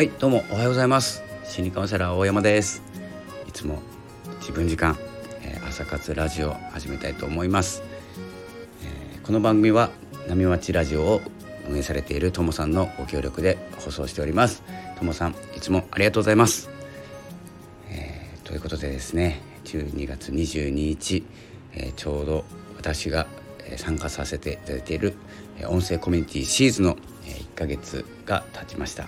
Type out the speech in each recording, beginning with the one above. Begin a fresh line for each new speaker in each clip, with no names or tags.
はいどうもおはようございます。心理カウンセラー大山です。いつも自分時間、えー、朝活ラジオ始めたいと思います、えー、この番組は波町ラジオを運営されているともさんのご協力で放送しております。ともさんいつもありがとうございます、えー、ということでですね12月22日、えちょうど私が参加させていただいている音声コミュニティシーズの1ヶ月が経ちました。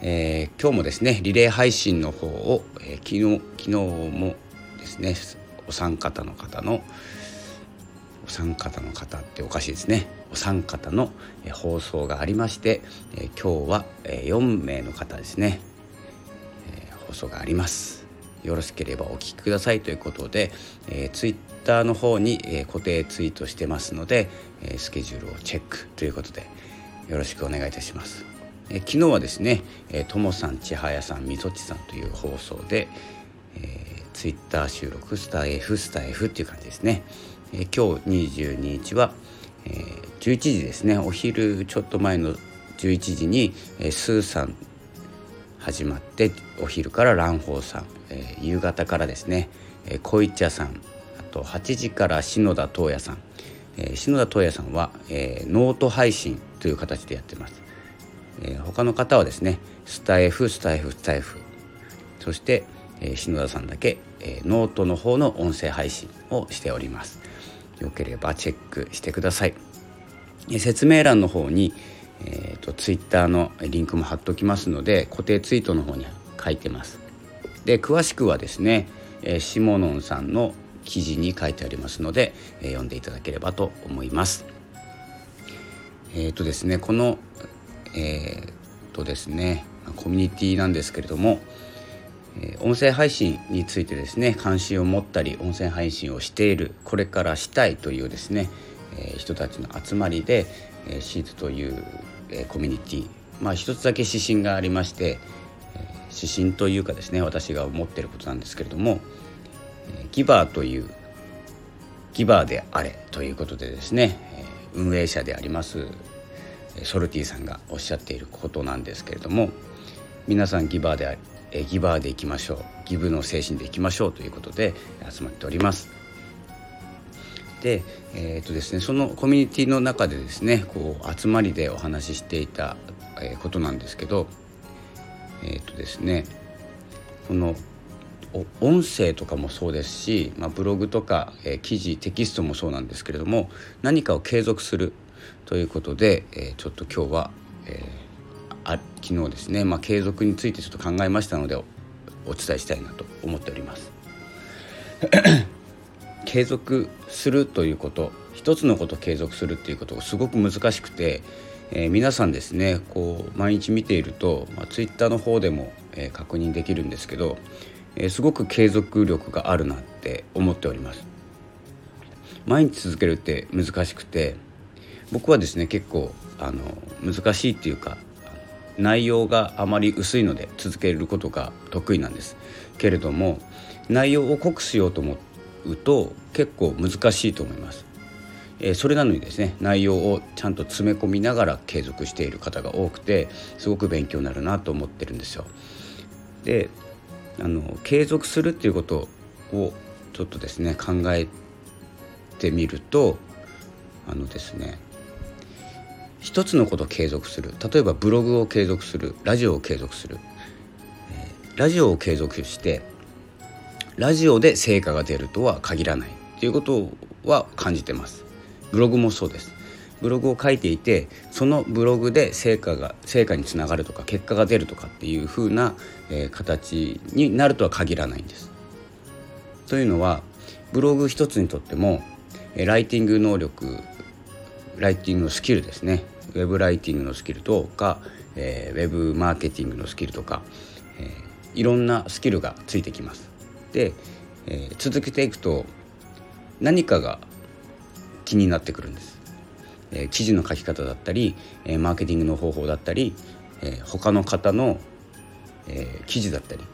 えー、今日もですねリレー配信の方を、えー、昨日昨日もですねお三方の方のお三方の方っておかしいですね。お三方の、えー、放送がありまして、えー、今日は、え、4名の方ですね、え、放送があります。よろしければお聞きください。ということで、えー、ツイッターの方に、え、固定ツイートしてますので、え、スケジュールをチェックということでよろしくお願いいたします。え昨日はですねともさん千早さんみそちさんという放送で、えー、ツイッター収録スター F スター F っていう感じですね、えー、今日22日は、えー、11時ですね。お昼ちょっと前の11時に、えー、スーさん始まってお昼から蘭宝さん、えー、夕方からですね、えー、小市屋さんあと8時から篠田東也さん、えー、篠田東也さんは、えー、ノート配信という形でやってます。えー、他の方はですねスタエフスタエフスタエフ。そして、えー、篠田さんだけ、えー、ノートの方の音声配信をしております。よければチェックしてください、えー、説明欄の方に、えーと、ツイッターのリンクも貼っておきますので固定ツイートの方に書いてます。で詳しくはですね、えー、シモノンさんの記事に書いてありますので、えー、読んでいただければと思います。えっ、ー、とですねこのえー、とですねコミュニティなんですけれども、え、音声配信についてですね関心を持ったり音声配信をしているこれからしたいというですね、え、人たちの集まりで、えー、シーズという、え、コミュニティまあ一つだけ指針がありまして、え、指針というかですね私が思っていることなんですけれども、え、ギバーというギバーであれということでですね、え、運営者でありますソルティさんがおっしゃっていることなんですけれども皆さんギバーでえギバーでいきましょうギブの精神でいきましょうということで集まっております。で,、えーとですね、そのコミュニティの中でですねこう集まりでお話ししていた、えことなんですけどえっ、とですねこの音声とかもそうですし、まあ、ブログとか、え、記事テキストもそうなんですけれども何かを継続するということで、えー、ちょっと今日は、えー、あ昨日ですね、まあ、継続についてちょっと考えましたのでお伝えしたいなと思っております。継続するということ一つのことを継続するっていうことがすごく難しくて、えー、皆さんですねこう毎日見ていると、まあ、ツイッターの方でも、え、確認できるんですけど、え、すごく継続力があるなって思っております。毎日続けるって難しくて僕はですね結構あの難しいっていうか内容があまり薄いので続けることが得意なんです。けれども内容を濃くしようと思うと結構難しいと思います、えー、それなのにですね内容をちゃんと詰め込みながら継続している方が多くてすごく勉強になるなと思ってるんですよ。であの継続するっていうことをちょっとですね考えてみるとあのですね一つのことを継続する。例えばブログを継続する。ラジオを継続する、えー、ラジオを継続してラジオで成果が出るとは限らない。ということは感じてます。ブログもそうです。ブログを書いていてそのブログで成果が成果につながるとか結果が出るとかっていうふうな、えー、形になるとは限らないんです。というのはブログ一つにとっても、えー、ライティング能力ライティングのスキルですね。ウェブライティングのスキルとか、えー、ウェブマーケティングのスキルとか、えー、いろんなスキルがついてきます。で、えー、続けていくと何かが気になってくるんです。えー、記事の書き方だったり、えー、マーケティングの方法だったり、えー、他の方の、えー、記事だったり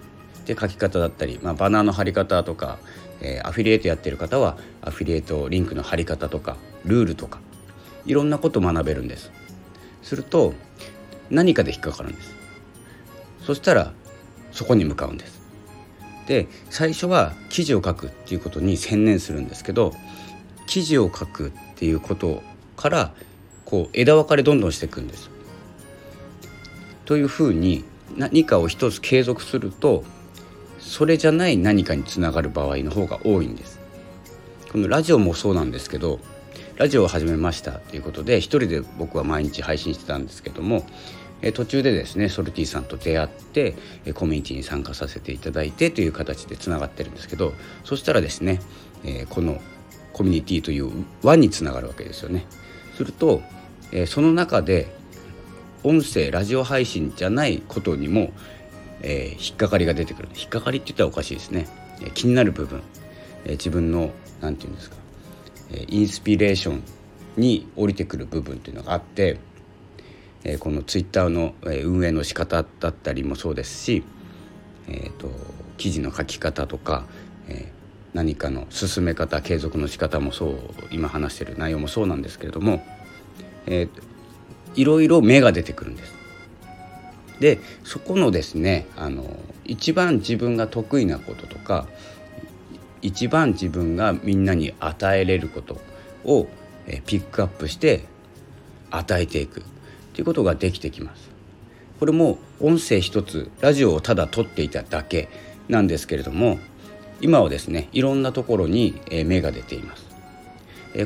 で書き方だったり、まあ、バナーの貼り方とか、えー、アフィリエイトやってる方はアフィリエイトリンクの貼り方とかルールとかいろんなこと学べるんですすると何かで引っかかるんですそしたらそこに向かうんですで最初は記事を書くっていうことに専念するんですけど記事を書くっていうことからこう枝分かれどんどんしていくんです。というふうに何かを一つ継続するとそれじゃない何かにつながる場合の方が多いんです。このラジオもそうなんですけどラジオを始めましたということで一人で僕は毎日配信してたんですけども途中でですねソルティさんと出会ってコミュニティに参加させていただいてという形でつながってるんですけどそしたらですね、このコミュニティという輪につながるわけですよね。すると、その中で音声ラジオ配信じゃないことにも、えー、引っかかりが出てくる。引っかかりって言ったらおかしいですね、えー、気になる部分、えー、自分の何て言うんですか、インスピレーションに降りてくる部分っていうのがあってこのツイッターの運営の仕方だったりもそうですし、えーと、記事の書き方とか、え、何かの進め方継続の仕方もそう今話してる内容もそうなんですけれども、えー、いろいろ芽が出てくるんです。でそこのですねあの一番自分が得意なこととか一番自分がみんなに与えれることをピックアップして与えていく。ということができてきます。これも音声一つラジオをただ撮っていただけなんですけれども今はですねいろんなところに芽が出ています。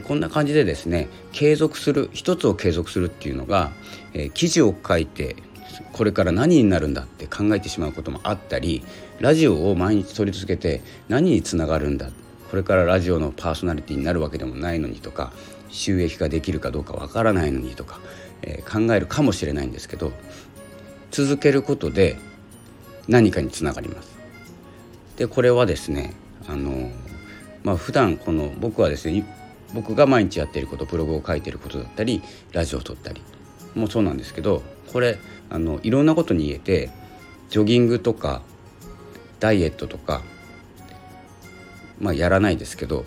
こんな感じでですね継続する一つを継続するっていうのが記事を書いてこれから何になるんだって考えてしまうこともあったりラジオを毎日撮り続けて何につながるんだ？これからラジオのパーソナリティになるわけでもないのにとか収益化できるかどうかわからないのにとかえー、考えるかもしれないんですけど続けることで何かにつながります。でこれはですねあのまあ普段この僕はですね僕が毎日やっていることブログを書いていることだったりラジオを撮ったりもそうなんですけどこれあのいろんなことに言えてジョギングとかダイエットとかまあやらないですけど、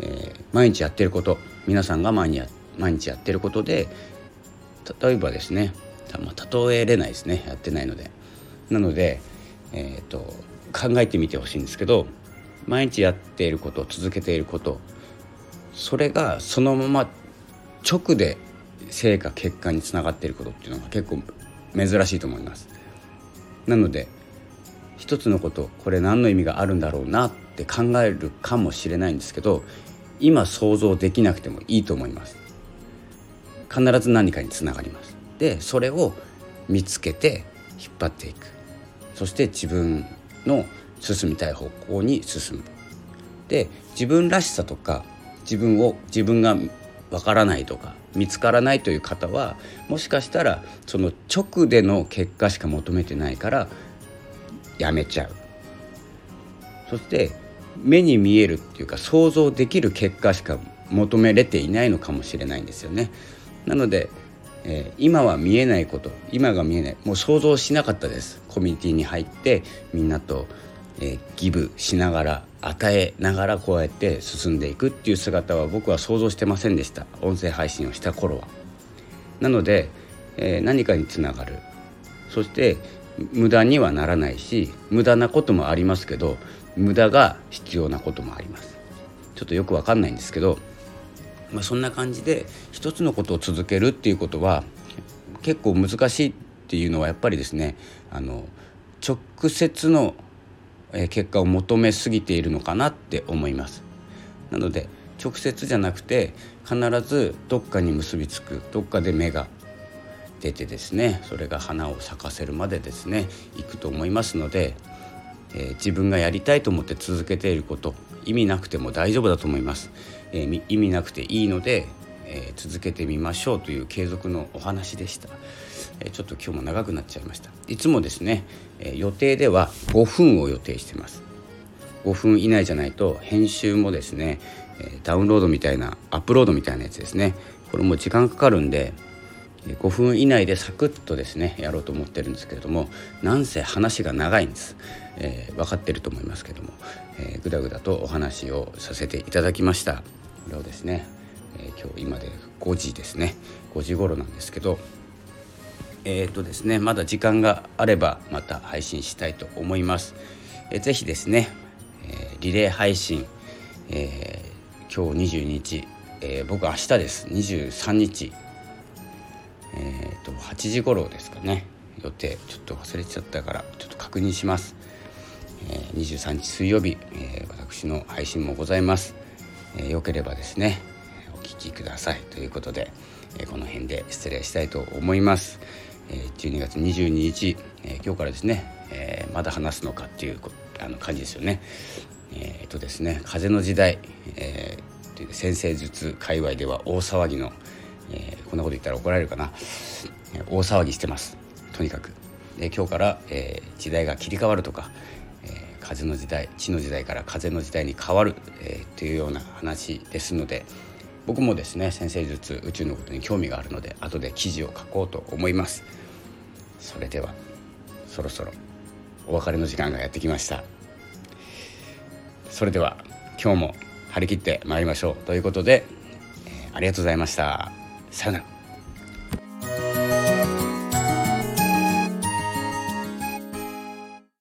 えー、毎日やってること皆さんが毎日や毎日やってることで例えばですね、まあ、例えれないですねやってないのでなので、えーと、考えてみてほしいんですけど毎日やっていること続けていることそれがそのまま直で成果結果につながっていることっていうのが結構珍しいと思います。なので一つのことこれ何の意味があるんだろうなって考えるかもしれないんですけど今想像できなくてもいいと思います。必ず何かにつながります。でそれを見つけて引っ張っていく。そして自分の進みたい方向に進む。で自分らしさとか自分を自分がわからないとか見つからないという方はもしかしたらその直での結果しか求めてないからやめちゃうそして目に見えるっていうか想像できる結果しか求めれていないのかもしれないんですよね。なので、えー、今は見えないこと今が見えないもう想像しなかったですコミュニティに入ってみんなと、えー、ギブしながら与えながらこうやって進んでいくっていう姿は僕は想像してませんでした音声配信をした頃は。なので、えー、何かにつながるそして無駄にはならないし無駄なこともありますけど無駄が必要なこともありますちょっとよくわかんないんですけどまあ、そんな感じで一つのことを続けるっていうことは結構難しいっていうのはやっぱりですねあの直接の結果を求めすぎているのかなって思います。なので直接じゃなくて必ずどっかに結びつくどっかで芽が出てですねそれが花を咲かせるまでですねいくと思いますので、えー、自分がやりたいと思って続けていること意味なくても大丈夫だと思います。えー、意味なくていいので、えー、続けてみましょうという継続のお話でした、え、ちょっと今日も長くなっちゃいました。いつもですね、え予定では5分を予定してます。5分以内じゃないと編集もですねダウンロードみたいなアップロードみたいなやつですね。これも時間かかるんで5分以内でサクッとですねやろうと思ってるんですけれどもなんせ話が長いんです、えー、分かってると思いますけども、えー、ぐだぐだとお話をさせていただきました。これをですね、えー、今日今で5時ですね。5時頃なんですけどえっ、ー、とですねまだ時間があればまた配信したいと思います。えー、ぜひですね、え、リレー配信、え、今日22日、えー、僕明日です。23日えーと、8時頃ですかね。予定。ちょっと忘れちゃったからちょっと確認します、えー、23日水曜日、えー、私の配信もございます、えー、よければですねお聞きください。ということで、えー、この辺で失礼したいと思います、えー、12月22日、えー、今日からですね、えー、まだ話すのかっていうあの感じですよね。えー、とですね風の時代、えー、先生術界隈では大騒ぎの、こんなこと言ったら怒られるかな、大騒ぎしてます。とにかく。で今日から、えー、時代が切り替わるとか、えー、風の時代地の時代から風の時代に変わる、えー、というような話ですので僕もですね先生術宇宙のことに興味があるので後で記事を書こうと思います。それではそろそろお別れの時間がやってきました。それでは今日も張り切ってまいりましょう。ということで、えー、ありがとうございました。さよなら